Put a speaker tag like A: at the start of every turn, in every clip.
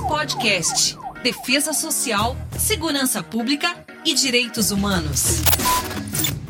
A: Podcast. Defesa Social, Segurança Pública e Direitos Humanos.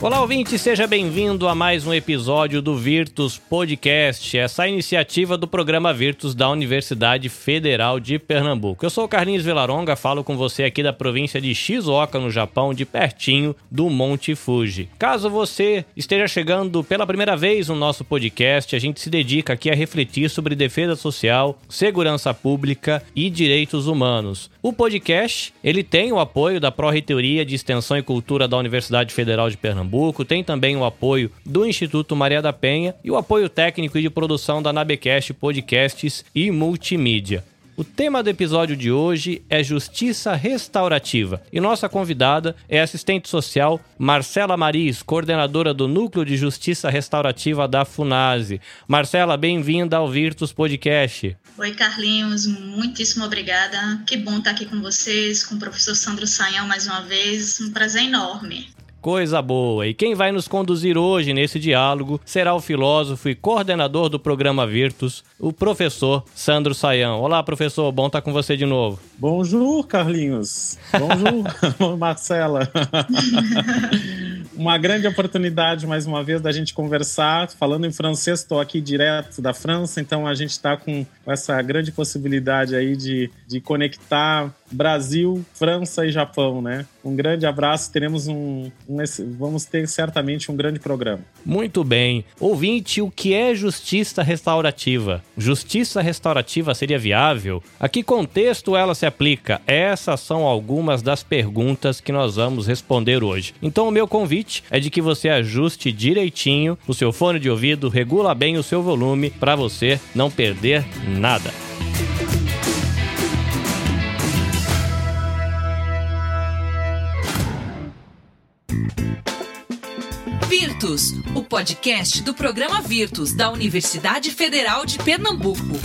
B: Olá, ouvinte, seja bem-vindo a mais um episódio do Virtus Podcast, essa iniciativa do programa Virtus da Universidade Federal de Pernambuco. Eu sou o Carlinhos Vilaronga, falo com você aqui da província de Shizuoka, no Japão, de pertinho do Monte Fuji. Caso você esteja chegando pela primeira vez no nosso podcast, a gente se dedica aqui a refletir sobre defesa social, segurança pública e direitos humanos. O podcast, ele tem o apoio da Pró-Reitoria de Extensão e Cultura da Universidade Federal de Pernambuco, tem também o apoio do Instituto Maria da Penha e o apoio técnico e de produção da Nabecast Podcasts e Multimídia. O tema do episódio de hoje é justiça restaurativa e nossa convidada é assistente social Marcela Maris, coordenadora do Núcleo de Justiça Restaurativa da FUNASE. Marcela, bem-vinda ao Virtus Podcast.
C: Oi, Carlinhos, muitíssimo obrigada. Que bom estar aqui com vocês, com o professor Sandro Sanhão mais uma vez. Um prazer enorme.
B: Coisa boa! E quem vai nos conduzir hoje nesse diálogo será o filósofo e coordenador do programa Virtus, o professor Sandro Saião. Olá, professor, bom estar com você de novo.
D: Bonjour, Carlinhos. Bonjour, Marcela. uma grande oportunidade, mais uma vez, da gente conversar. Falando em francês, estou aqui direto da França, então a gente está com essa grande possibilidade aí de, de conectar Brasil, França e Japão, né? Um grande abraço, teremos um, um, vamos ter certamente um grande programa.
B: Muito bem. Ouvinte, o que é justiça restaurativa? Justiça restaurativa seria viável? A que contexto ela se aplica? Essas são algumas das perguntas que nós vamos responder hoje. Então o meu convite é de que você ajuste direitinho o seu fone de ouvido, regula bem o seu volume para você não perder nada.
A: Virtus, o podcast do programa Virtus da Universidade Federal de Pernambuco.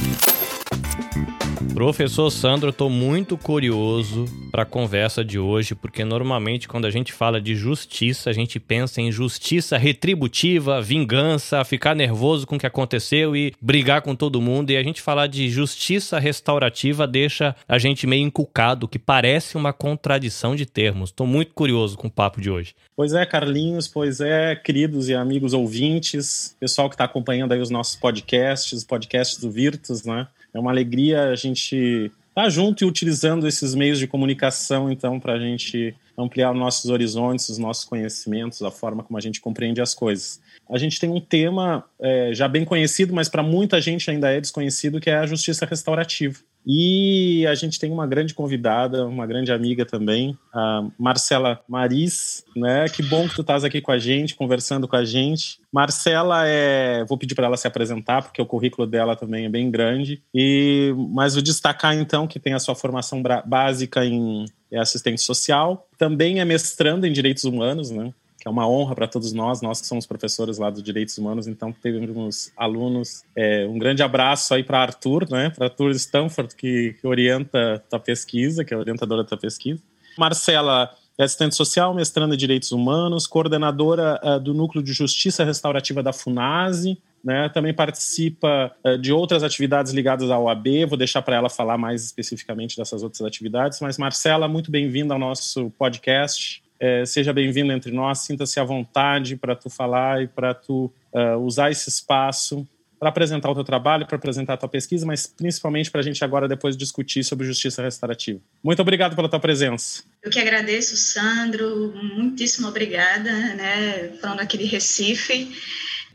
B: Professor Sandro, estou muito curioso para a conversa de hoje, porque normalmente quando a gente fala de justiça, a gente pensa em justiça retributiva, vingança, ficar nervoso com o que aconteceu e brigar com todo mundo. E a gente falar de justiça restaurativa deixa a gente meio encucado, que parece uma contradição de termos. Estou muito curioso com o papo de hoje.
D: Pois é, Carlinhos, pois é, queridos e amigos ouvintes, pessoal que está acompanhando aí os nossos podcasts, podcasts do Virtus, né? É uma alegria a gente estar tá junto e utilizando esses meios de comunicação, então, para a gente ampliar nossos horizontes, os nossos conhecimentos, a forma como a gente compreende as coisas. A gente tem um tema é, já bem conhecido, mas para muita gente ainda é desconhecido, que é a justiça restaurativa. E a gente tem uma grande convidada, uma grande amiga também, a Marcela Maris, né? Que bom que tu estás aqui com a gente, conversando com a gente. Marcela é, vou pedir para ela se apresentar porque o currículo dela também é bem grande. E mas vou destacar então que tem a sua formação básica em assistente social, também é mestrando em direitos humanos, né? Que é uma honra para todos nós, nós que somos professores lá dos direitos humanos, então temos alunos. É, um grande abraço aí para Arthur, né, para Arthur Stanford, que, que orienta a pesquisa, que é orientadora da pesquisa. Marcela é assistente social, mestrando em direitos humanos, coordenadora uh, do Núcleo de Justiça Restaurativa da FUNASE, né, também participa uh, de outras atividades ligadas à OAB, vou deixar para ela falar mais especificamente dessas outras atividades, mas Marcela, muito bem-vinda ao nosso podcast. É, seja bem-vindo entre nós, sinta-se à vontade para tu falar e para tu uh, usar esse espaço para apresentar o teu trabalho, para apresentar a tua pesquisa, mas principalmente para a gente agora depois discutir sobre justiça restaurativa. Muito obrigado pela tua presença.
C: Eu que agradeço, Sandro, muitíssimo obrigada, né, falando aqui de Recife.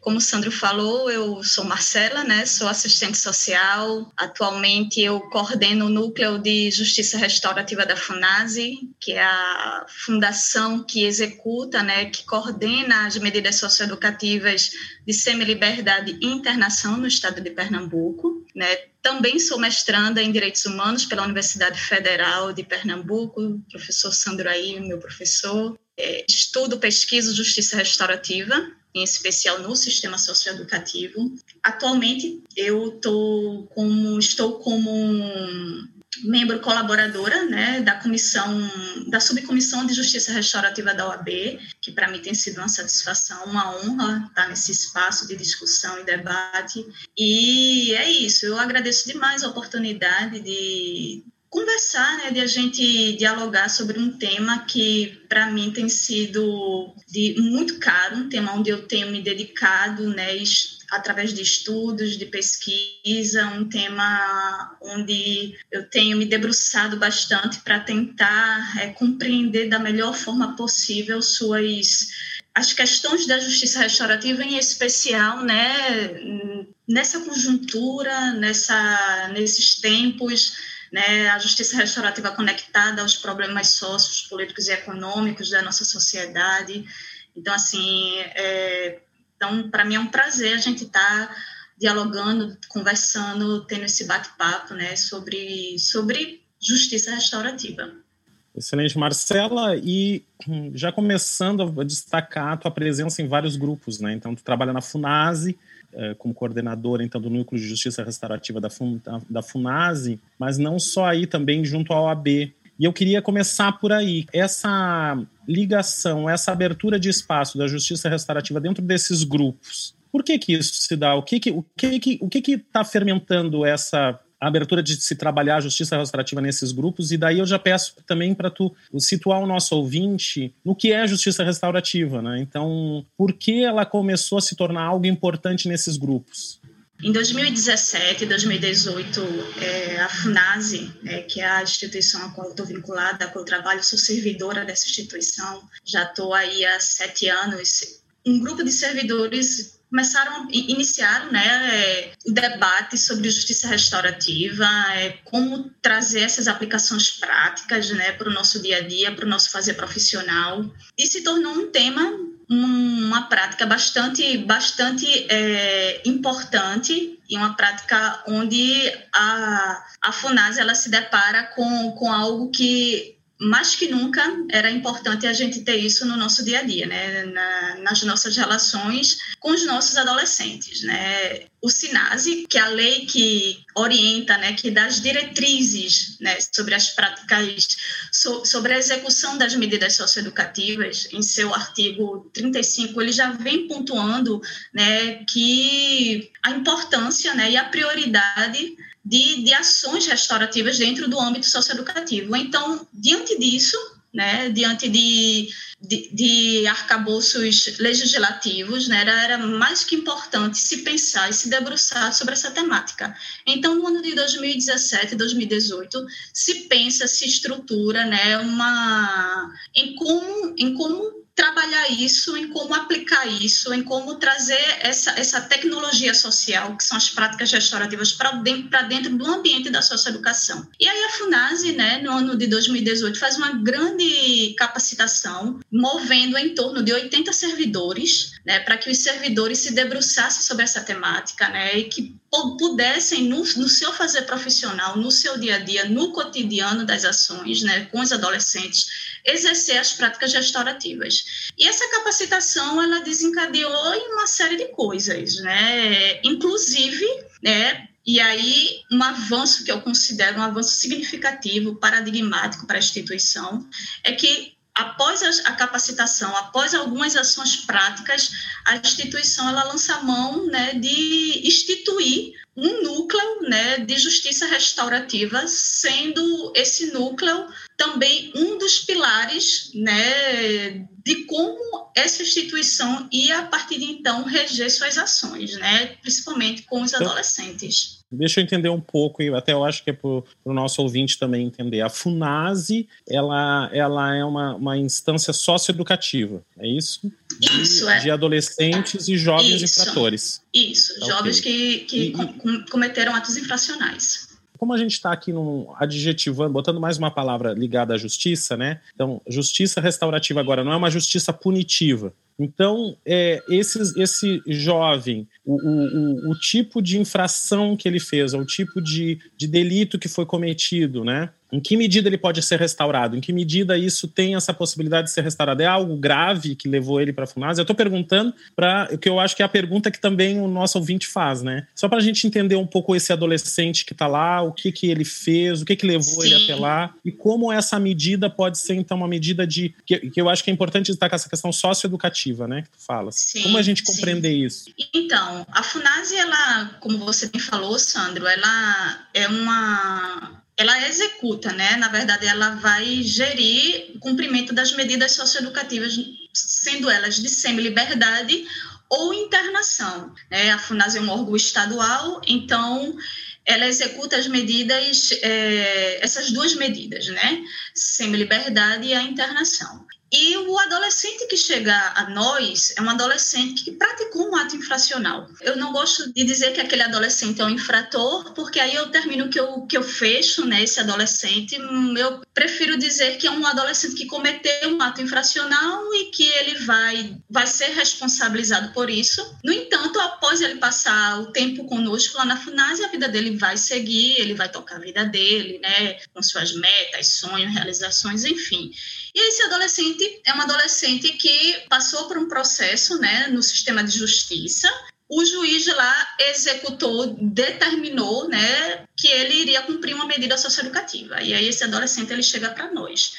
C: Como o Sandro falou, eu sou Marcela, né? Sou assistente social. Atualmente eu coordeno o núcleo de justiça restaurativa da FUNASE, que é a fundação que executa, né, que coordena as medidas socioeducativas de semi-liberdade e internação no estado de Pernambuco, né? Também sou mestranda em Direitos Humanos pela Universidade Federal de Pernambuco, professor Sandro aí, meu professor. É, estudo, pesquiso justiça restaurativa em especial no sistema socioeducativo. Atualmente, eu tô como, estou como membro colaboradora né, da comissão, da subcomissão de justiça restaurativa da OAB, que para mim tem sido uma satisfação, uma honra estar nesse espaço de discussão e debate. E é isso, eu agradeço demais a oportunidade de conversar, né, de a gente dialogar sobre um tema que para mim tem sido de muito caro, um tema onde eu tenho me dedicado, né, através de estudos, de pesquisa, um tema onde eu tenho me debruçado bastante para tentar é, compreender da melhor forma possível suas as questões da justiça restaurativa em especial, né, nessa conjuntura, nessa nesses tempos né, a justiça restaurativa conectada aos problemas socios, políticos e econômicos da nossa sociedade. Então, assim, é, então, para mim é um prazer a gente estar tá dialogando, conversando, tendo esse bate-papo né, sobre, sobre justiça restaurativa.
D: Excelente, Marcela. E hum, já começando a destacar a tua presença em vários grupos, né? Então, tu trabalha na FUNASE, como coordenadora então do núcleo de justiça restaurativa da, Fun, da Funase, mas não só aí também junto à OAB. E eu queria começar por aí. Essa ligação, essa abertura de espaço da justiça restaurativa dentro desses grupos. Por que que isso se dá? O que que o que que o que que está fermentando essa a abertura de se trabalhar a justiça restaurativa nesses grupos, e daí eu já peço também para tu situar o nosso ouvinte no que é justiça restaurativa, né? Então, por que ela começou a se tornar algo importante nesses grupos?
C: Em 2017 e 2018, é, a FUNASE, é, que é a instituição a qual estou vinculada, a qual eu trabalho, sou servidora dessa instituição, já estou aí há sete anos. Um grupo de servidores começaram, iniciaram né, o debate sobre justiça restaurativa, é, como trazer essas aplicações práticas né, para o nosso dia a dia, para o nosso fazer profissional, e se tornou um tema, uma prática bastante, bastante é, importante e uma prática onde a, a FUNAS ela se depara com, com algo que mais que nunca era importante a gente ter isso no nosso dia a dia, né? Na, nas nossas relações com os nossos adolescentes, né? O SINASE, que é a lei que orienta, né, que dá as diretrizes né, sobre as práticas, so, sobre a execução das medidas socioeducativas, em seu artigo 35, ele já vem pontuando né, que a importância né, e a prioridade de, de ações restaurativas dentro do âmbito socioeducativo. Então, diante disso, né, diante de, de, de arcabouços legislativos, né, era, era, mais que importante se pensar e se debruçar sobre essa temática. Então, no ano de 2017 e 2018, se pensa, se estrutura né, uma, em, como, em como trabalhar isso, em como aplicar isso, em como trazer essa, essa tecnologia social, que são as práticas restaurativas, para dentro, dentro do ambiente da socioeducação. E aí a FUNASE, né, no ano de 2018, faz uma grande capacitação, movendo em torno de 80 servidores, né, para que os servidores se debruçassem sobre essa temática, né, e que pudessem, no, no, seu fazer profissional, no seu dia a dia, no cotidiano das ações, né, com os adolescentes, exercer as práticas restaurativas. E essa capacitação, ela desencadeou em uma série de coisas, né, inclusive, né, e aí, um avanço que eu considero um avanço significativo, paradigmático para a instituição, é que após a, capacitação, após algumas ações práticas, a instituição ela lança a mão né, de instituir um núcleo né, de justiça restaurativa, sendo esse núcleo também um dos pilares né, de como essa instituição ia, a partir de então, reger suas ações, né, principalmente com os então, adolescentes.
D: Deixa eu entender um pouco, e até eu acho que é para o nosso ouvinte também entender. A FUNASE, ela, ela é uma, uma instância socioeducativa, é isso?
C: De, isso, é.
D: De adolescentes e jovens isso, infratores.
C: Isso, tá jovens okay. que, que e, com, cometeram atos infracionais
D: como a gente está aqui num adjetivando, botando mais uma palavra ligada à justiça, né? Então, justiça restaurativa agora não é uma justiça punitiva. Então, é, esses, esse jovem, o, o, o, tipo de infração que ele fez, o tipo de, de delito que foi cometido, né? Em que medida ele pode ser restaurado? Em que medida isso tem essa possibilidade de ser restaurado? É algo grave que levou ele para a FUNAS? Eu estou perguntando para o que eu acho que é a pergunta que também o nosso ouvinte faz, né? Só para a gente entender um pouco esse adolescente que está lá, o que, que ele fez, o que, que levou Sim. ele até lá e como essa medida pode ser, então, uma medida de. que, que eu acho que é importante destacar essa questão socioeducativa, né? Que tu fala. Sim, como a gente compreender sim. isso?
C: Então, a FUNAS, ela, como você bem falou, Sandro, ela é uma ela executa, né? Na verdade, ela vai gerir o cumprimento das medidas socioeducativas, sendo elas de semi-liberdade ou internação. Né? A FUNAS é um órgão estadual, então ela executa as medidas, é, essas duas medidas, né? Semi-liberdade e a internação. E o adolescente que chega a nós é um adolescente que praticou um ato infracional. Eu não gosto de dizer que aquele adolescente é um infrator, porque aí eu termino que eu, que eu fecho né, esse adolescente. Eu prefiro dizer que é um adolescente que cometeu um ato infracional e que ele vai, vai ser responsabilizado por isso. No entanto, após ele passar o tempo conosco lá na FUNAS, a vida dele vai seguir, ele vai tocar a vida dele, né, com suas metas, sonhos, realizações, enfim. E esse adolescente é um adolescente que passou por um processo né, no sistema de justiça. O juiz lá executou, determinou né, que ele iria cumprir uma medida socioeducativa. E aí esse adolescente ele chega para nós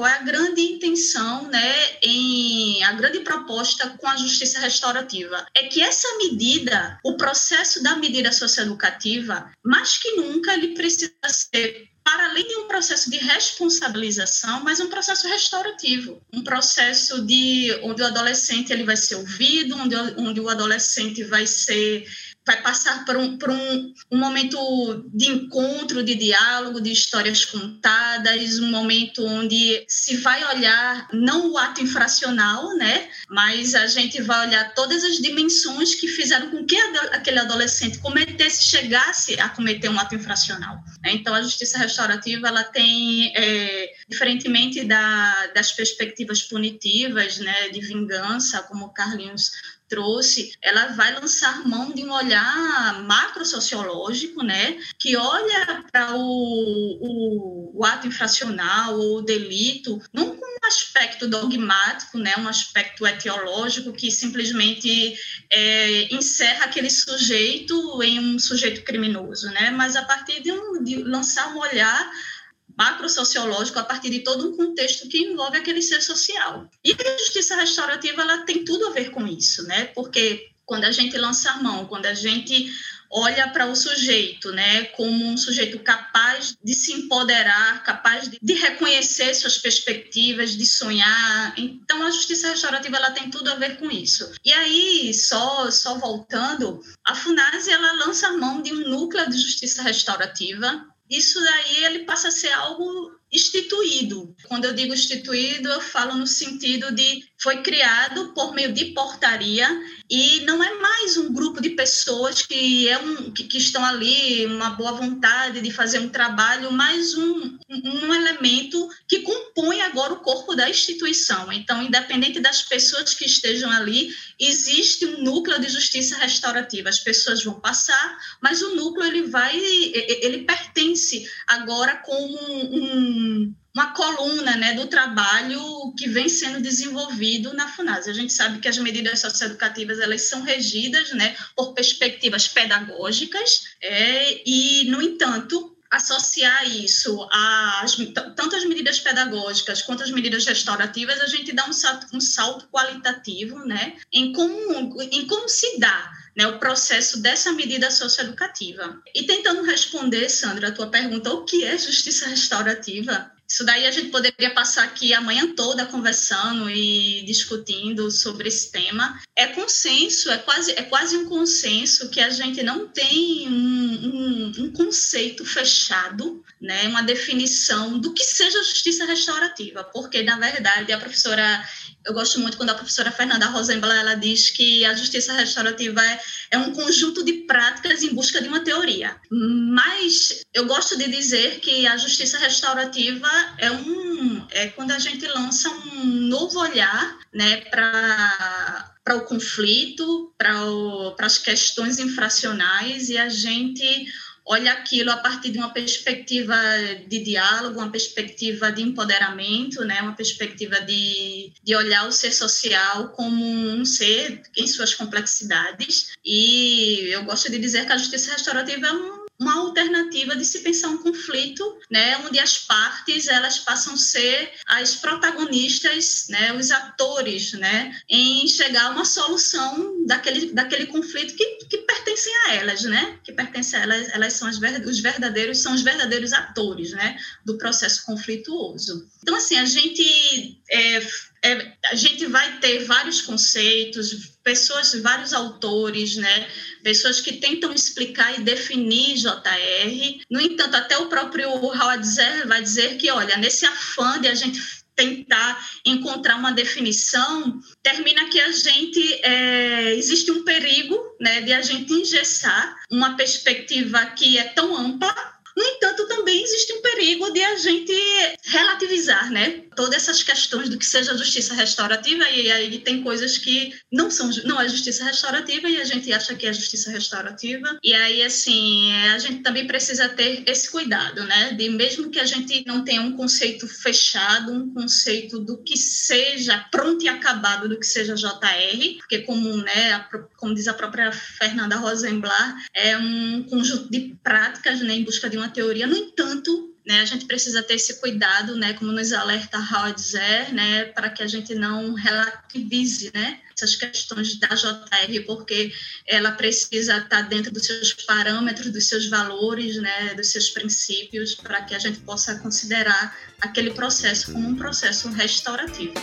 C: qual é a grande intenção, né, em a grande proposta com a justiça restaurativa? É que essa medida, o processo da medida socioeducativa, mais que nunca ele precisa ser para além de um processo de responsabilização, mas um processo restaurativo, um processo de onde o adolescente ele vai ser ouvido, onde, onde o adolescente vai ser vai passar por, um, por um, um, momento de encontro, de diálogo, de histórias contadas, um momento onde se vai olhar não o ato infracional, né, mas a gente vai olhar todas as dimensões que fizeram com que aquele adolescente cometesse, chegasse a cometer um ato infracional. Né? Então, a justiça restaurativa ela tem, é, diferentemente da, das perspectivas punitivas, né, de vingança, como o Carlinhos trouxe, ela vai lançar mão de um olhar macro-sociológico, né, que olha para o, o, o, ato infracional ou o delito não com um aspecto dogmático, né, um aspecto etiológico que simplesmente é, encerra aquele sujeito em um sujeito criminoso, né, mas a partir de, um, de lançar um olhar macrosociológico a partir de todo um contexto que envolve aquele ser social. E a justiça restaurativa ela tem tudo a ver com isso, né? Porque quando a gente lança a mão, quando a gente olha para o sujeito, né, como um sujeito capaz de se empoderar, capaz de, de, reconhecer suas perspectivas, de sonhar. Então a justiça restaurativa ela tem tudo a ver com isso. E aí, só só voltando, a Funase ela lança a mão de um núcleo de justiça restaurativa isso daí ele passa a ser algo instituído. Quando eu digo instituído, eu falo no sentido de foi criado por meio de portaria e não é mais um grupo de pessoas que é um que, que estão ali uma boa vontade de fazer um trabalho, mas um, um elemento que compõe agora o corpo da instituição. Então, independente das pessoas que estejam ali, existe um núcleo de justiça restaurativa. As pessoas vão passar, mas o núcleo ele vai ele pertence agora como um uma coluna né, do trabalho que vem sendo desenvolvido na FUNAS. A gente sabe que as medidas socioeducativas elas são regidas né, por perspectivas pedagógicas é, e, no entanto, associar isso às tanto as medidas pedagógicas quanto as medidas restaurativas, a gente dá um salto, um salto qualitativo né, em, como, em como se dá né, o processo dessa medida socioeducativa. E tentando responder, Sandra, a tua pergunta, o que é justiça restaurativa? Isso daí a gente poderia passar aqui a manhã toda conversando e discutindo sobre esse tema. É consenso, é quase, é quase um consenso que a gente não tem um, um, um conceito fechado, né, uma definição do que seja justiça restaurativa, porque, na verdade, a professora eu gosto muito quando a professora Fernanda Rosenblatt ela diz que a justiça restaurativa é, é um conjunto de práticas em busca de uma teoria. Mas eu gosto de dizer que a justiça restaurativa é um é quando a gente lança um novo olhar, né, para para o conflito, para as questões infracionais e a gente olha aquilo a partir de uma perspectiva de diálogo, uma perspectiva de empoderamento, né? uma perspectiva de, de olhar o ser social como um ser em suas complexidades. E eu gosto de dizer que a justiça restaurativa é um uma alternativa de se pensar um conflito, né, onde as partes elas passam a ser as protagonistas, né, os atores, né, em chegar a uma solução daquele, daquele conflito que, que pertence pertencem a elas, né? Que pertencem a elas, elas são as, os verdadeiros, são os verdadeiros atores, né? Do processo conflituoso. Então, assim, a gente é, é, a gente vai ter vários conceitos, pessoas, vários autores, né? Pessoas que tentam explicar e definir JR. No entanto, até o próprio Howard Zer vai dizer que, olha, nesse afã de a gente tentar encontrar uma definição, termina que a gente é, existe um perigo né, de a gente engessar uma perspectiva que é tão ampla no entanto, também existe um perigo de a gente relativizar, né? Todas essas questões do que seja justiça restaurativa, e aí tem coisas que não são não é justiça restaurativa e a gente acha que é justiça restaurativa. E aí, assim, a gente também precisa ter esse cuidado, né? De mesmo que a gente não tenha um conceito fechado, um conceito do que seja pronto e acabado do que seja JR, porque como, né, como diz a própria Fernanda Rosenblatt, é um conjunto de práticas né, em busca de uma teoria. No entanto, né, a gente precisa ter esse cuidado, né, como nos alerta Howard Zer, né, para que a gente não relativize, né, essas questões da JR, porque ela precisa estar dentro dos seus parâmetros, dos seus valores, né, dos seus princípios, para que a gente possa considerar aquele processo como um processo restaurativo.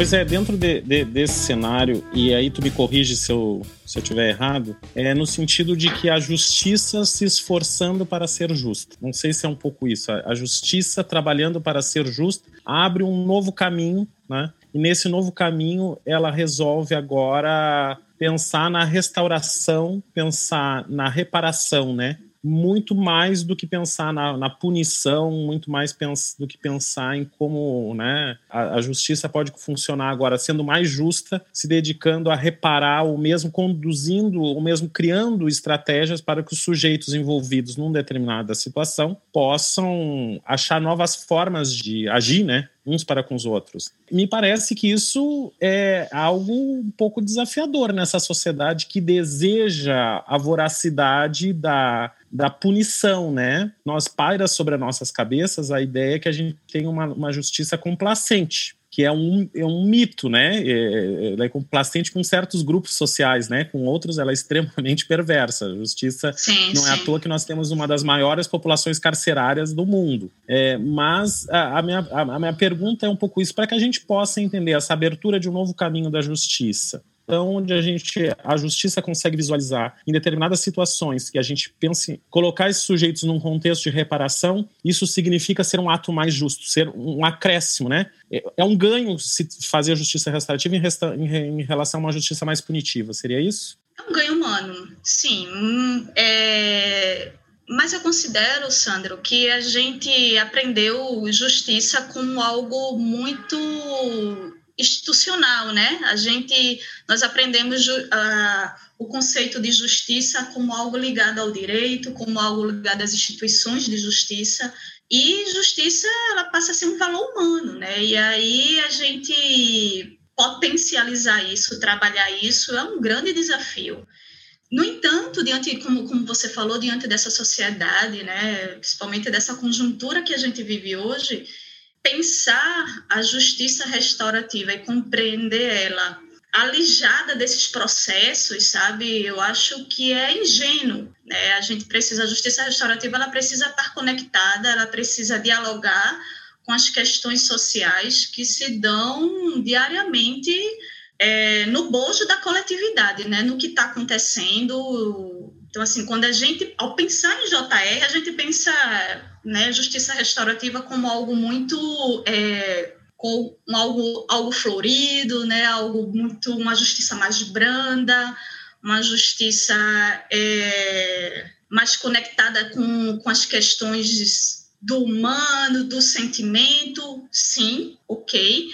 D: Pois é, dentro de, de, desse cenário, e aí tu me corrige se eu, se eu tiver errado, é no sentido de que a justiça se esforçando para ser justa. Não sei se é um pouco isso. A, justiça trabalhando para ser justa abre um novo caminho, né? E nesse novo caminho ela resolve agora pensar na restauração, pensar na reparação, né? Muito mais do que pensar na, na punição, muito mais do que pensar em como né, a, a, justiça pode funcionar agora, sendo mais justa, se dedicando a reparar, ou mesmo conduzindo, ou mesmo criando estratégias para que os sujeitos envolvidos numa determinada situação possam achar novas formas de agir, né? Uns para com os outros. Me parece que isso é algo um pouco desafiador nessa sociedade que deseja a voracidade da, da punição, né? Nós paira sobre as nossas cabeças a ideia que a gente tem uma, uma justiça complacente que é um, é um mito, né? É, ela é complacente com certos grupos sociais, né? Com outros, ela é extremamente perversa. A justiça sim, não sim. é à toa que nós temos uma das maiores populações carcerárias do mundo. É, mas a, a, minha, a, a minha pergunta é um pouco isso, para que a gente possa entender essa abertura de um novo caminho da justiça onde a gente a justiça consegue visualizar em determinadas situações que a gente pense colocar esses sujeitos num contexto de reparação, isso significa ser um ato mais justo, ser um acréscimo, né? É, é um ganho se fazer a justiça restaurativa em, resta, em, em relação a uma justiça mais punitiva, seria isso?
C: É um ganho humano, sim. Hum, é, mas eu considero, Sandro, que a gente aprendeu justiça como algo muito institucional, né? A gente, nós aprendemos uh, o conceito de justiça como algo ligado ao direito, como algo ligado às instituições de justiça, e justiça ela passa a ser um valor humano, né? E aí a gente potencializar isso, trabalhar isso é um grande desafio. No entanto, diante, como, como você falou, diante dessa sociedade, né, principalmente dessa conjuntura que a gente vive hoje, pensar a justiça restaurativa e compreender ela alijada desses processos, sabe? Eu acho que é ingênuo, né? A gente precisa, a justiça restaurativa, ela precisa estar conectada, ela precisa dialogar com as questões sociais que se dão diariamente é, no bojo da coletividade, né? No que está acontecendo. Então, assim, quando a gente, ao pensar em JR, a gente pensa né, justiça restaurativa como algo muito é, com algo, algo florido, né, algo muito uma justiça mais branda, uma justiça é, mais conectada com, com as questões do humano, do sentimento, sim, ok.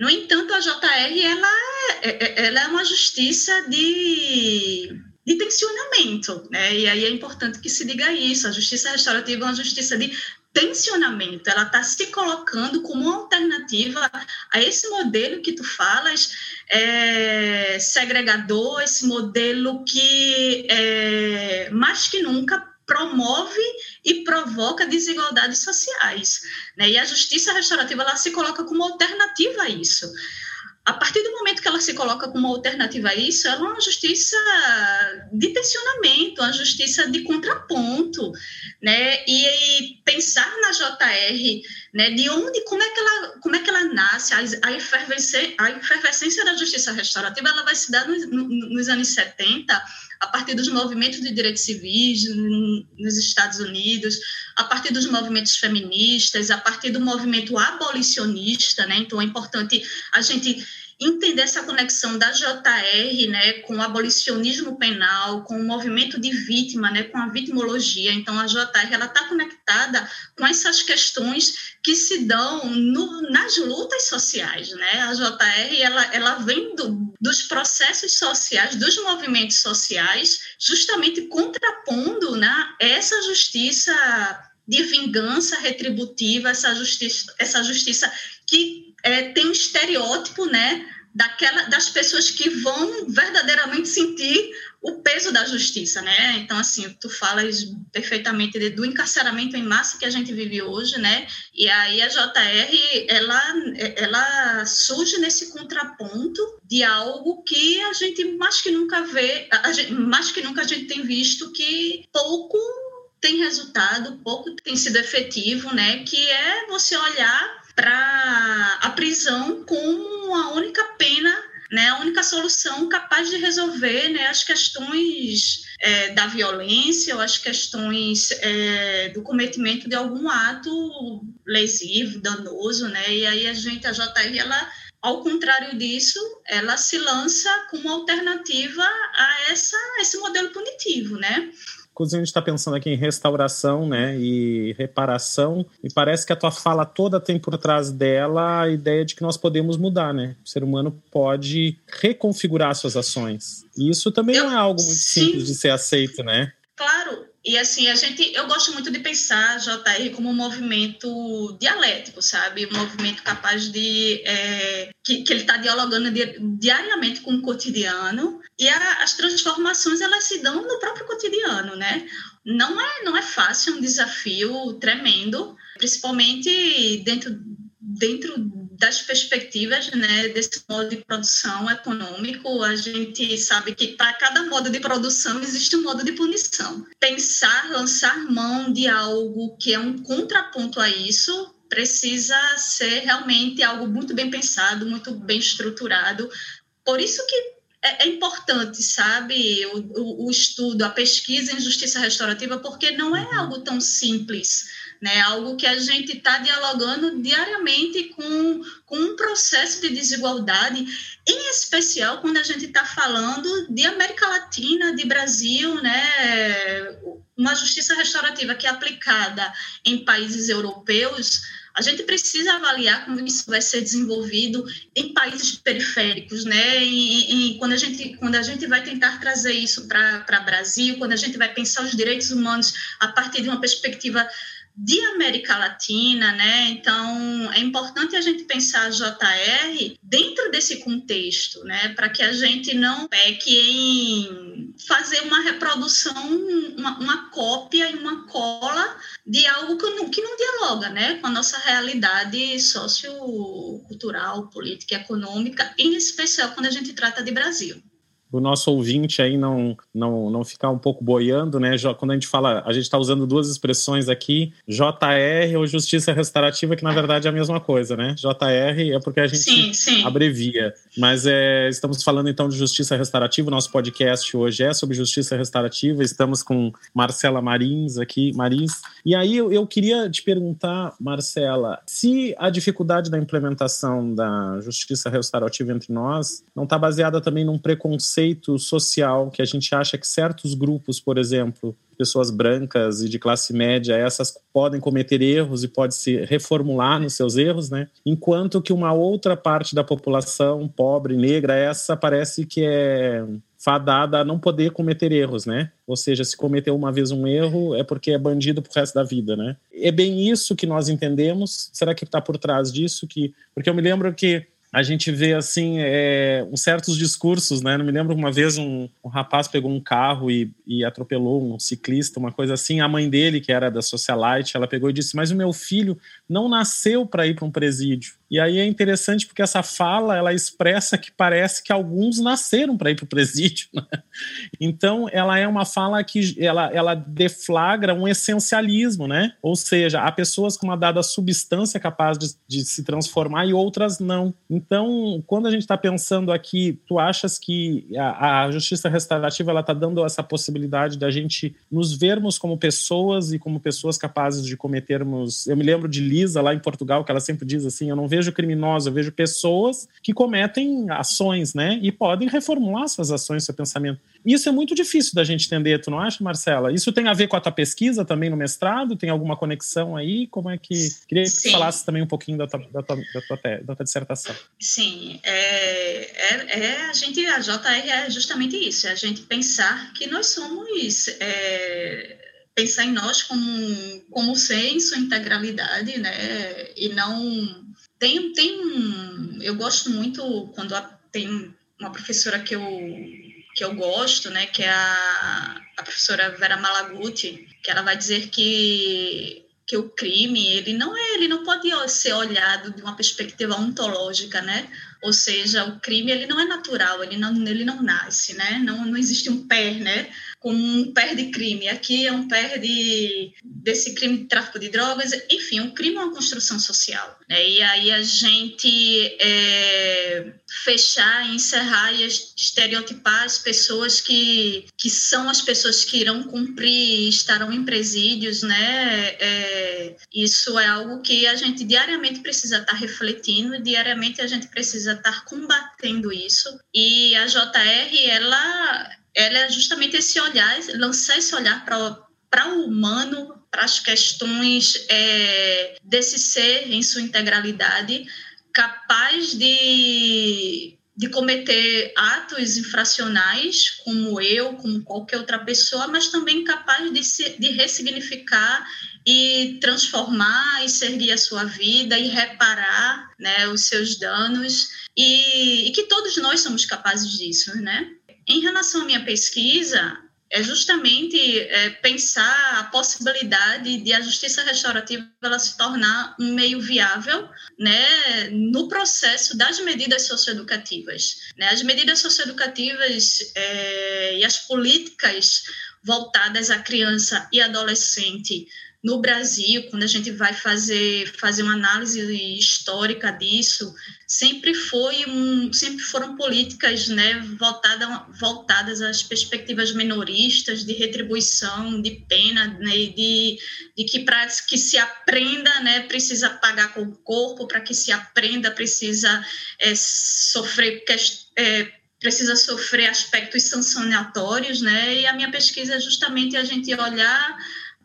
C: No entanto, a JR ela é, é ela é uma justiça de de tensionamento, né? E aí é importante que se diga isso. A justiça restaurativa é uma justiça de tensionamento. Ela está se colocando como uma alternativa a esse modelo que tu falas, é, segregador, esse modelo que é, mais que nunca promove e provoca desigualdades sociais. Né? E a justiça restaurativa ela se coloca como alternativa a isso. A partir do momento que ela se coloca como alternativa a isso, ela é uma justiça de tensionamento, uma justiça de contraponto, né? E, e pensar na JR, né? De onde, como é que ela, como é que ela nasce? A, a, efervescência, a efervescência da justiça restaurativa, ela vai se dar nos, nos anos 70 a partir dos movimentos de direitos civis nos Estados Unidos, a partir dos movimentos feministas, a partir do movimento abolicionista, né? Então é importante a gente entender essa conexão da JR, né, com o abolicionismo penal, com o movimento de vítima, né, com a vitimologia. Então, a JR está conectada com essas questões que se dão no, nas lutas sociais, né? A JR ela, ela vem do, dos processos sociais, dos movimentos sociais, justamente contrapondo, né, essa justiça de vingança retributiva, essa justiça, essa justiça que é, tem um estereótipo, né, daquela, das pessoas que vão verdadeiramente sentir o peso da justiça, né? Então, assim, tu falas perfeitamente do encarceramento em massa que a gente vive hoje, né? E aí a JR, ela, ela surge nesse contraponto de algo que a gente mais que nunca vê, gente, mais que nunca a gente tem visto que pouco tem resultado, pouco tem sido efetivo, né? Que é você olhar para a prisão como a única pena, né, a única solução capaz de resolver né, as questões é, da violência ou as questões é, do cometimento de algum ato lesivo, danoso, né? E aí a gente, a JR, ela ao contrário disso, ela se lança como alternativa a essa, esse modelo punitivo, né?
D: Inclusive, a gente está pensando aqui em restauração né, e reparação, e parece que a tua fala toda tem por trás dela a ideia de que nós podemos mudar, né? O ser humano pode reconfigurar suas ações. E isso também Eu, não é algo muito sim. simples de ser aceito, né?
C: Claro, e assim, a gente, eu gosto muito de pensar JR como um movimento dialético, sabe? Um movimento capaz de. É, que, que ele está dialogando di, diariamente com o cotidiano. E a, as transformações, elas se dão no próprio cotidiano, né? Não é, não é fácil, é um desafio tremendo, principalmente dentro, dentro das perspectivas né, desse modo de produção econômico, a gente sabe que para cada modo de produção existe um modo de punição. Pensar, lançar mão de algo que é um contraponto a isso precisa ser realmente algo muito bem pensado, muito bem estruturado. Por isso que é, é importante, sabe, o, o, o estudo, a pesquisa em justiça restaurativa, porque não é algo tão simples né? Algo que a gente está dialogando diariamente com, com um processo de desigualdade, em especial quando a gente está falando de América Latina, de Brasil, né? Uma justiça restaurativa que é aplicada em países europeus, a gente precisa avaliar como isso vai ser desenvolvido em países periféricos, né? E, e quando a gente quando a gente vai tentar trazer isso para o Brasil, quando a gente vai pensar os direitos humanos a partir de uma perspectiva de América Latina, né? Então é importante a gente pensar a JR dentro desse contexto, né? Para que a gente não peque em fazer uma reprodução, uma, uma cópia e uma cola de algo que não, que não dialoga, né? Com a nossa realidade sociocultural, política econômica, em especial quando a gente trata de Brasil
D: o nosso ouvinte aí não, não, não ficar um pouco boiando, né? Quando a gente fala, a gente está usando duas expressões aqui, JR ou Justiça Restaurativa, que na verdade é a mesma coisa, né? JR é porque a gente sim, sim. abrevia. Mas é, estamos falando então de Justiça Restaurativa, nosso podcast hoje é sobre Justiça Restaurativa, estamos com Marcela Marins aqui, Marins. E aí eu, eu queria te perguntar, Marcela, se a dificuldade da implementação da Justiça Restaurativa entre nós não está baseada também num preconceito preconceito social que a gente acha que certos grupos, por exemplo, pessoas brancas e de classe média, essas podem cometer erros e pode se reformular nos seus erros, né? Enquanto que uma outra parte da população pobre, negra, essa parece que é fadada a não poder cometer erros, né? Ou seja, se cometeu uma vez um erro é porque é bandido pro resto da vida, né? É bem isso que nós entendemos. Será que está por trás disso que porque eu me lembro que a gente vê assim é, certos discursos, né? Não me lembro uma vez um, um rapaz pegou um carro e, e, atropelou um ciclista, uma coisa assim. A mãe dele, que era da socialite, ela pegou e disse: "Mas o meu filho não nasceu para ir para um presídio". E aí é interessante porque essa fala ela expressa que parece que alguns nasceram para ir para o presídio. Né? Então ela é uma fala que ela, ela deflagra um essencialismo, né? Ou seja, há pessoas com uma dada substância capaz de, de se transformar e outras não. Então, quando a gente está pensando aqui, tu achas que a, a justiça restaurativa está dando essa possibilidade da gente nos vermos como pessoas e como pessoas capazes de cometermos. Eu me lembro de Lisa lá em Portugal que ela sempre diz assim: eu não vejo vejo criminosos, eu vejo pessoas que cometem ações, né? E podem reformular suas ações, seu pensamento. Isso é muito difícil da gente entender, tu não acha, Marcela? Isso tem a ver com a tua pesquisa também no mestrado? Tem alguma conexão aí? Como é que. Queria que Sim. tu falasse também um pouquinho da tua, da tua, da tua, da tua dissertação.
C: Sim, é, é, é, a gente, a JR é justamente isso, é a gente pensar que nós somos. É, pensar em nós como, como ser em sua integralidade, né? E não tem, tem um, eu gosto muito quando tem uma professora que eu, que eu gosto, né, que é a, a professora Vera Malaguti, que ela vai dizer que que o crime ele não é ele não pode ser olhado de uma perspectiva ontológica né? Ou seja o crime ele não é natural ele não ele não nasce né? Não, não existe um pé né como um pé de crime. Aqui é um pé de, desse crime de tráfico de drogas. Enfim, um crime é uma construção social. Né? E aí a gente é, fechar, encerrar e estereotipar as pessoas que, que são as pessoas que irão cumprir, estarão em presídios, né? É, isso é algo que a gente diariamente precisa estar refletindo, diariamente a gente precisa estar combatendo isso. E a JR, ela ela é justamente esse olhar, lançar esse olhar para o humano, para as questões é, desse ser em sua integralidade, capaz de, de cometer atos infracionais, como eu, como qualquer outra pessoa, mas também capaz de, se, de ressignificar e transformar e servir a sua vida e reparar né, os seus danos e, e que todos nós somos capazes disso, né? Em relação à minha pesquisa, é justamente é, pensar a possibilidade de a justiça restaurativa ela se tornar um meio viável né, no processo das medidas socioeducativas. Né? As medidas socioeducativas é, e as políticas voltadas à criança e adolescente no Brasil, quando a gente vai fazer, fazer uma análise histórica disso, sempre foi um, sempre foram políticas né, voltada, voltadas às perspectivas minoristas de retribuição, de pena, né, de, de que para que se aprenda né, precisa pagar com o corpo, para que se aprenda precisa é, sofrer é, precisa sofrer aspectos sancionatórios, né? E a minha pesquisa é justamente a gente olhar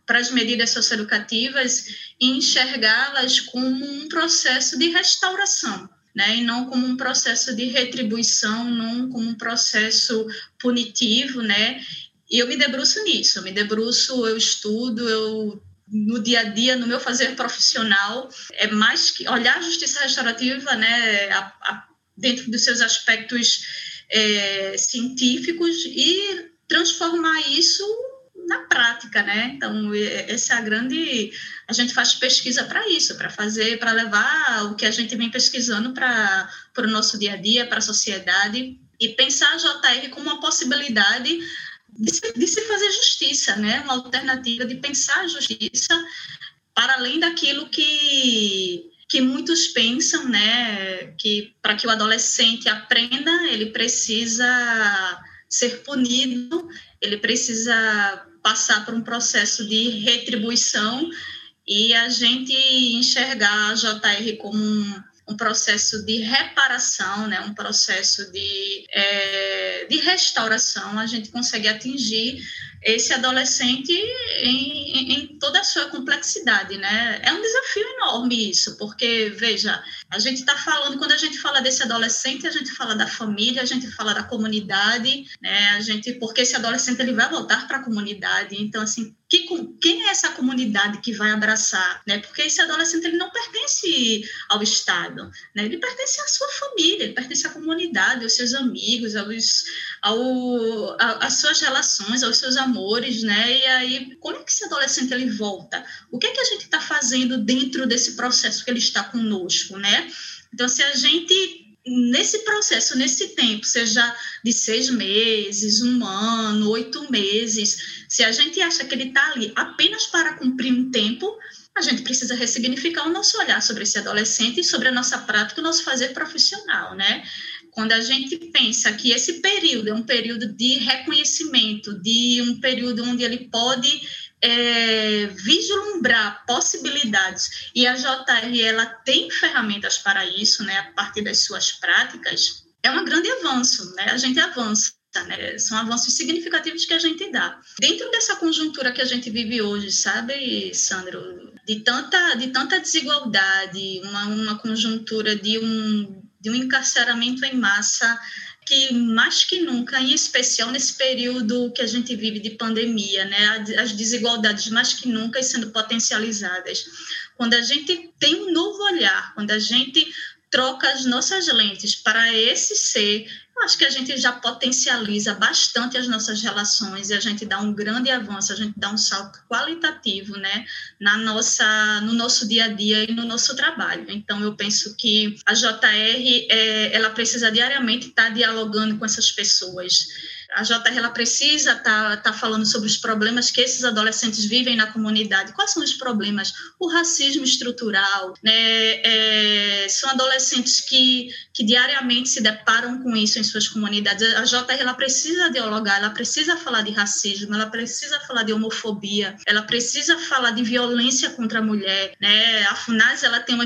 C: para as medidas socioeducativas e enxergá-las como um processo de restauração, né? e não como um processo de retribuição, não como um processo punitivo, né? E eu me debruço nisso, eu me debruço, eu estudo, eu no dia a dia, no meu fazer profissional, é mais que olhar a justiça restaurativa, né, a, a, dentro dos seus aspectos é, científicos e transformar isso na prática, né? Então, essa é a grande. A gente faz pesquisa para isso, para fazer, para levar o que a gente vem pesquisando para o nosso dia a dia, para a sociedade, e pensar a JR como uma possibilidade de se, de se fazer justiça, né? Uma alternativa de pensar a justiça para além daquilo que que muitos pensam, né, que para que o adolescente aprenda, ele precisa ser punido, ele precisa passar por um processo de retribuição e a gente enxergar a JR como um, um processo de reparação, né, um processo de, é, de restauração, a gente consegue atingir esse adolescente em, em, toda a sua complexidade, né? É um desafio enorme isso, porque, veja, a gente está falando, quando a gente fala desse adolescente, a gente fala da família, a gente fala da comunidade, né? A gente, porque esse adolescente ele vai voltar para a comunidade, então, assim, que, quem é essa comunidade que vai abraçar, né? Porque esse adolescente ele não pertence ao Estado, né? Ele pertence à sua família, ele pertence à comunidade, aos seus amigos, aos, ao, às suas relações, aos seus amores, né? E aí, como é que esse adolescente ele volta? O que é que a gente está fazendo dentro desse processo que ele está conosco, né? Então, se a gente nesse processo, nesse tempo, seja de seis meses, um ano, oito meses, se a gente acha que ele está ali apenas para cumprir um tempo, a gente precisa ressignificar o nosso olhar sobre esse adolescente e sobre a nossa prática, o nosso fazer profissional, né? Quando a gente pensa que esse período é um período de reconhecimento, de um período onde ele pode é, vislumbrar possibilidades e a JR ela tem ferramentas para isso, né, a partir das suas práticas, é um grande avanço, né? A gente avança. Né? São avanços significativos que a gente dá. Dentro dessa conjuntura que a gente vive hoje, sabe, Sandro, de tanta, de tanta desigualdade, uma, uma conjuntura de um, de um encarceramento em massa que mais que nunca, em especial nesse período que a gente vive de pandemia, né, as desigualdades mais que nunca sendo potencializadas. Quando a gente tem um novo olhar, quando a gente troca as nossas lentes para esse ser acho que a gente já potencializa bastante as nossas relações e a gente dá um grande avanço, a gente dá um salto qualitativo, né, na nossa, no nosso dia a dia e no nosso trabalho. Então, eu penso que a JR, é, ela precisa diariamente estar dialogando com essas pessoas, a JR ela precisa estar tá, tá falando sobre os problemas que esses adolescentes vivem na comunidade. Quais são os problemas? O racismo estrutural, né? É, são adolescentes que, que diariamente se deparam com isso em suas comunidades. A JR ela precisa dialogar, ela precisa falar de racismo, ela precisa falar de homofobia, ela precisa falar de violência contra a mulher, né? A FUNAS ela tem uma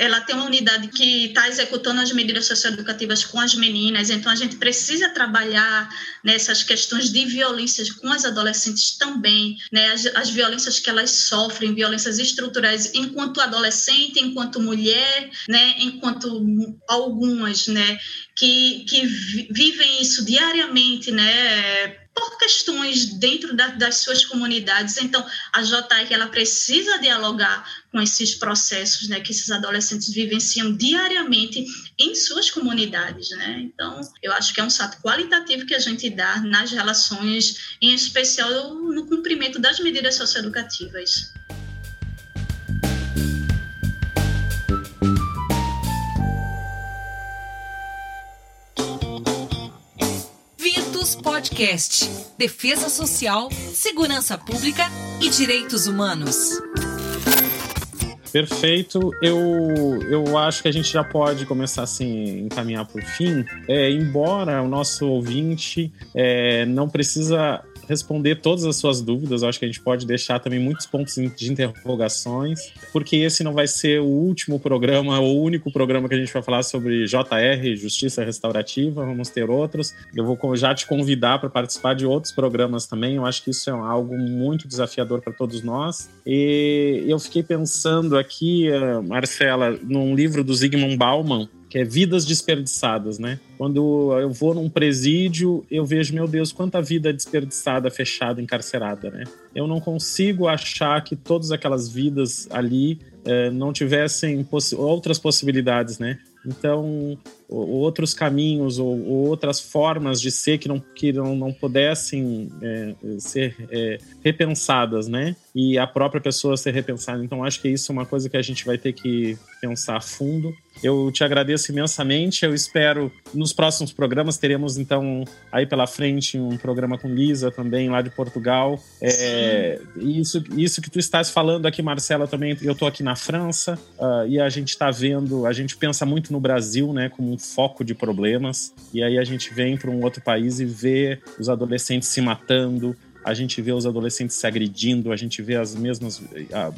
C: ela tem uma unidade que está executando as medidas socioeducativas com as meninas, então a gente precisa trabalhar nessas questões de violências com as adolescentes também, né, as, as violências que elas sofrem, violências estruturais enquanto adolescente, enquanto mulher, né, enquanto algumas, né, que, que vivem isso diariamente, né, por questões dentro da, das suas comunidades. Então, a JR ela precisa dialogar com esses processos né, que esses adolescentes vivenciam diariamente em suas comunidades. Né? Então, eu acho que é um salto qualitativo que a gente dá nas relações, em especial no cumprimento das medidas socioeducativas.
A: Podcast: Defesa Social, Segurança Pública e Direitos Humanos.
D: Perfeito. Eu, eu acho que a gente já pode começar assim, encaminhar para o fim. É, embora o nosso ouvinte é, não precisa responder todas as suas dúvidas. Eu acho que a gente pode deixar também muitos pontos de interrogações, porque esse não vai ser o último programa, o único programa que a gente vai falar sobre JR, Justiça Restaurativa. Vamos ter outros. Eu vou já te convidar para participar de outros programas também. Eu acho que isso é algo muito desafiador para todos nós. E eu fiquei pensando aqui, eh, Marcela, num livro do Zygmunt Bauman, que é vidas desperdiçadas, né? Quando eu vou num presídio, eu vejo, meu Deus, quanta vida desperdiçada, fechada, encarcerada, né? Eu não consigo achar que todas aquelas vidas ali é, não tivessem poss outras possibilidades, né? Então, outros caminhos ou, ou, outras formas de ser que não, que não, não pudessem é, ser é, repensadas, né? E a própria pessoa ser repensada. Então, acho que isso é uma coisa que a gente vai ter que pensar a fundo. Eu te agradeço imensamente. Eu espero nos próximos programas teremos então aí pela frente um programa com Lisa também lá de Portugal. É, isso, isso que tu estás falando aqui, Marcela, também. Eu estou aqui na França uh, e a gente está vendo. A gente pensa muito no Brasil, né, como um foco de problemas. E aí a gente vem para um outro país e vê os adolescentes se matando, a gente vê os adolescentes se agredindo, a gente vê as mesmas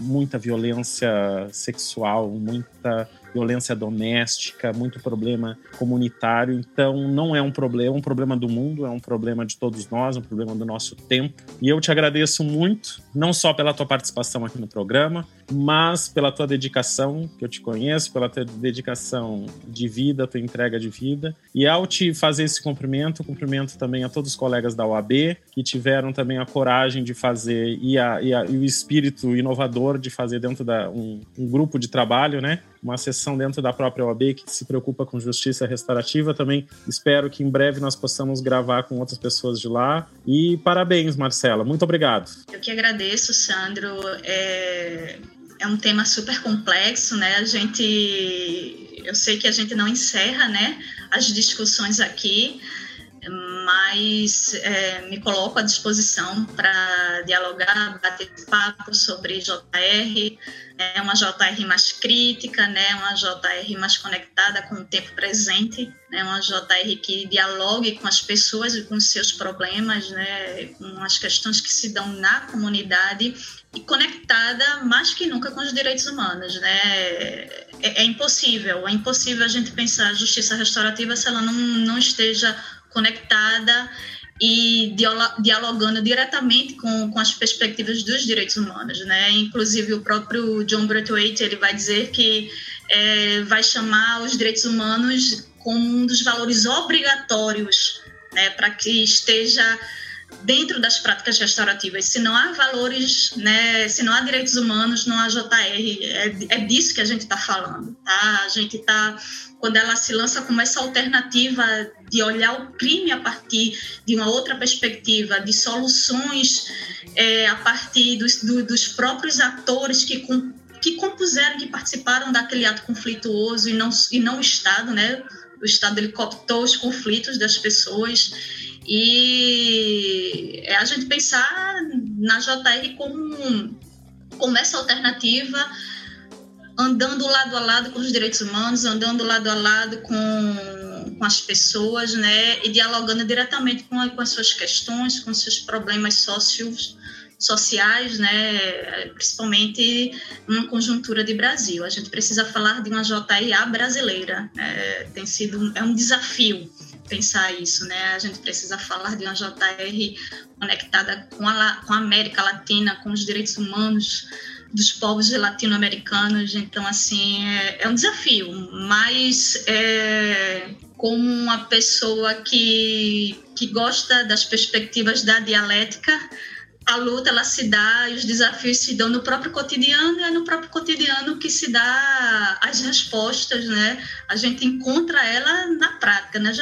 D: muita violência sexual, muita violência doméstica, muito problema comunitário. Então, não é um problema, é um problema do mundo, é um problema de todos nós, um problema do nosso tempo. E eu te agradeço muito, não só pela tua participação aqui no programa, mas pela tua dedicação, que eu te conheço, pela tua dedicação de vida, tua entrega de vida. E ao te fazer esse cumprimento, cumprimento também a todos os colegas da OAB que tiveram também a coragem de fazer e, a, e, a, e o espírito inovador de fazer dentro da um, um grupo de trabalho, né? Uma sessão dentro da própria OAB que se preocupa com justiça restaurativa. Também espero que em breve nós possamos gravar com outras pessoas de lá. E parabéns, Marcela. Muito obrigado.
C: Eu que agradeço, Sandro. É, é um tema super complexo, né? A gente, eu sei que a gente não encerra, né, as discussões aqui, mas é, me coloco à disposição para dialogar, bater papo sobre JR, é uma JR mais crítica, né, uma JR mais conectada com o tempo presente, né, uma JR que dialogue com as pessoas e com os seus problemas, né, com as questões que se dão na comunidade e conectada mais que nunca com os direitos humanos, né? É, é impossível, é impossível a gente pensar a justiça restaurativa se ela não, não esteja conectada e dialogando diretamente com, com as perspectivas dos direitos humanos, né? Inclusive o próprio John Braithwaite ele vai dizer que é, vai chamar os direitos humanos como um dos valores obrigatórios, né? Para que esteja dentro das práticas restaurativas. Se não há valores, né, se não há direitos humanos, não há JR. É, é disso que a gente está falando. Tá? A gente está, quando ela se lança como essa alternativa de olhar o crime a partir de uma outra perspectiva, de soluções é, a partir dos, do, dos próprios atores que, com, que compuseram, que participaram daquele ato conflituoso e não, e não o Estado, né? O Estado ele cooptou os conflitos das pessoas e é a gente pensar na JR como, como essa alternativa andando lado a lado com os direitos humanos, andando lado a lado com, com as pessoas, né, e dialogando diretamente com, com as suas questões, com seus problemas socios, sociais, né, principalmente numa conjuntura de Brasil. A gente precisa falar de uma JIA brasileira, é, tem sido é um desafio pensar isso, né? A gente precisa falar de uma JR conectada com a, com a América Latina, com os direitos humanos dos povos latino-americanos. Então, assim, é, é, um desafio, mas é, como uma pessoa que, que gosta das perspectivas da dialética, a luta ela se dá e os desafios se dão no próprio cotidiano e é no próprio cotidiano que se dá as respostas, né? A gente encontra ela na prática, né?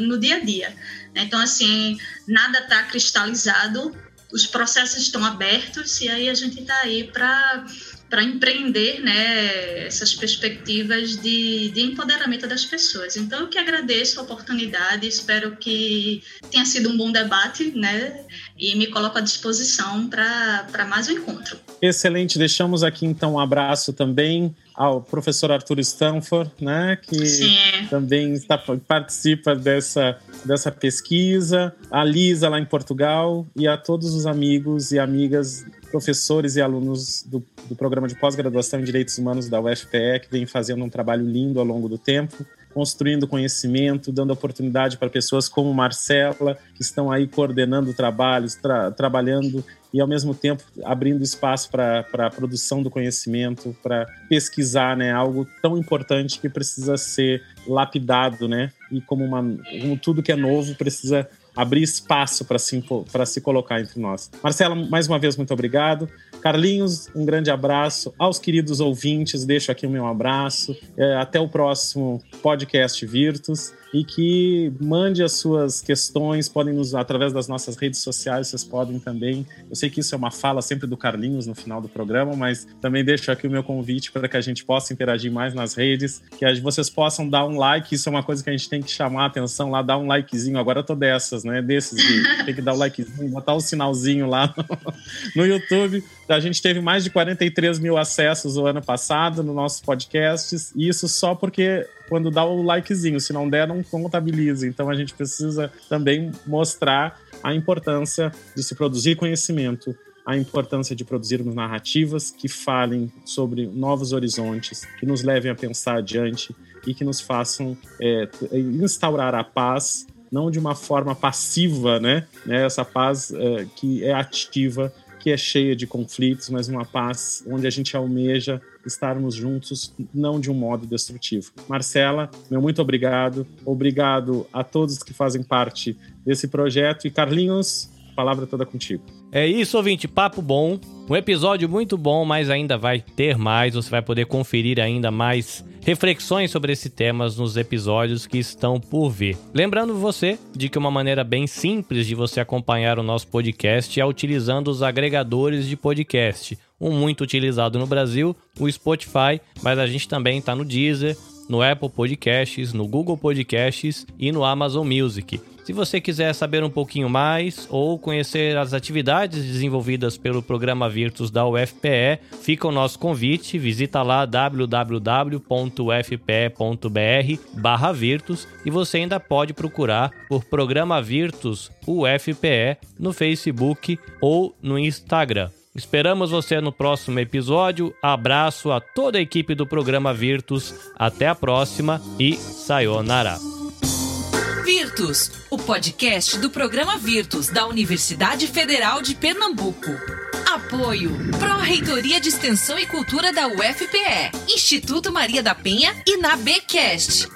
C: no dia a dia. Então, assim, nada está cristalizado, os processos estão abertos e aí a gente está aí para para empreender né, essas perspectivas de, de empoderamento das pessoas. Então, eu que agradeço a oportunidade, espero que tenha sido um bom debate, né? E me coloco à disposição para mais um encontro.
D: Excelente, deixamos aqui então um abraço também ao professor Arthur Stanford, né, que Sim. também está, participa dessa, dessa pesquisa, a Lisa lá em Portugal e a todos os amigos e amigas professores e alunos do, do programa de pós-graduação em Direitos Humanos da UFPE, que vem fazendo um trabalho lindo ao longo do tempo, construindo conhecimento, dando oportunidade para pessoas como Marcela, que estão aí coordenando trabalhos, tra trabalhando e ao mesmo tempo abrindo espaço para a produção do conhecimento, para pesquisar, né, algo tão importante que precisa ser lapidado, né? E como, uma, como tudo que é novo precisa abrir espaço para se, se colocar entre nós. Marcela, mais uma vez, muito obrigado. Carlinhos, um grande abraço. Aos queridos ouvintes, deixo aqui o meu abraço. É, até o próximo podcast Virtus e que mande as suas questões, podem nos através das nossas redes sociais, vocês podem também. Eu sei que isso é uma fala sempre do Carlinhos no final do programa, mas também deixo aqui o meu convite para que a gente possa interagir mais nas redes, que vocês possam dar um like, isso é uma coisa que a gente tem que chamar a atenção lá, dar um likezinho. Agora eu tô dessas, né? Desses de tem que dar o um likezinho, botar o um sinalzinho lá no, no YouTube. A gente teve mais de 43 mil acessos o ano passado no nossos podcasts, e isso só porque quando dá o likezinho, se não der, não contabiliza. Então a gente precisa também mostrar a importância de se produzir conhecimento a importância de produzirmos narrativas que falem sobre novos horizontes, que nos levem a pensar adiante e que nos façam é, instaurar a paz não de uma forma passiva, né? Essa paz é, que é ativa, que é cheia de conflitos, mas uma paz onde a gente almeja estarmos juntos, não de um modo destrutivo. Marcela, meu muito obrigado. Obrigado a todos que fazem parte desse projeto. E Carlinhos, palavra toda contigo.
B: É isso, ouvinte. Papo bom. Um episódio muito bom, mas ainda vai ter mais. Você vai poder conferir ainda mais reflexões sobre esse tema nos episódios que estão por vir. Lembrando você de que uma maneira bem simples de você acompanhar o nosso podcast é utilizando os agregadores de podcast. Um muito utilizado no Brasil, o Spotify, mas a gente também está no Deezer, no Apple Podcasts, no Google Podcasts e no Amazon Music. Se você quiser saber um pouquinho mais ou conhecer as atividades desenvolvidas pelo programa Virtus da UFPE, fica o nosso convite, visita lá www.ufpe.br/virtus e você ainda pode procurar por Programa Virtus UFPE no Facebook ou no Instagram. Esperamos você no próximo episódio. Abraço a toda a equipe do programa Virtus. Até a próxima e sayonara.
A: Virtus, o podcast do programa Virtus da Universidade Federal de Pernambuco. Apoio Pró-Reitoria de Extensão e Cultura da UFPE, Instituto Maria da Penha e na Bcast.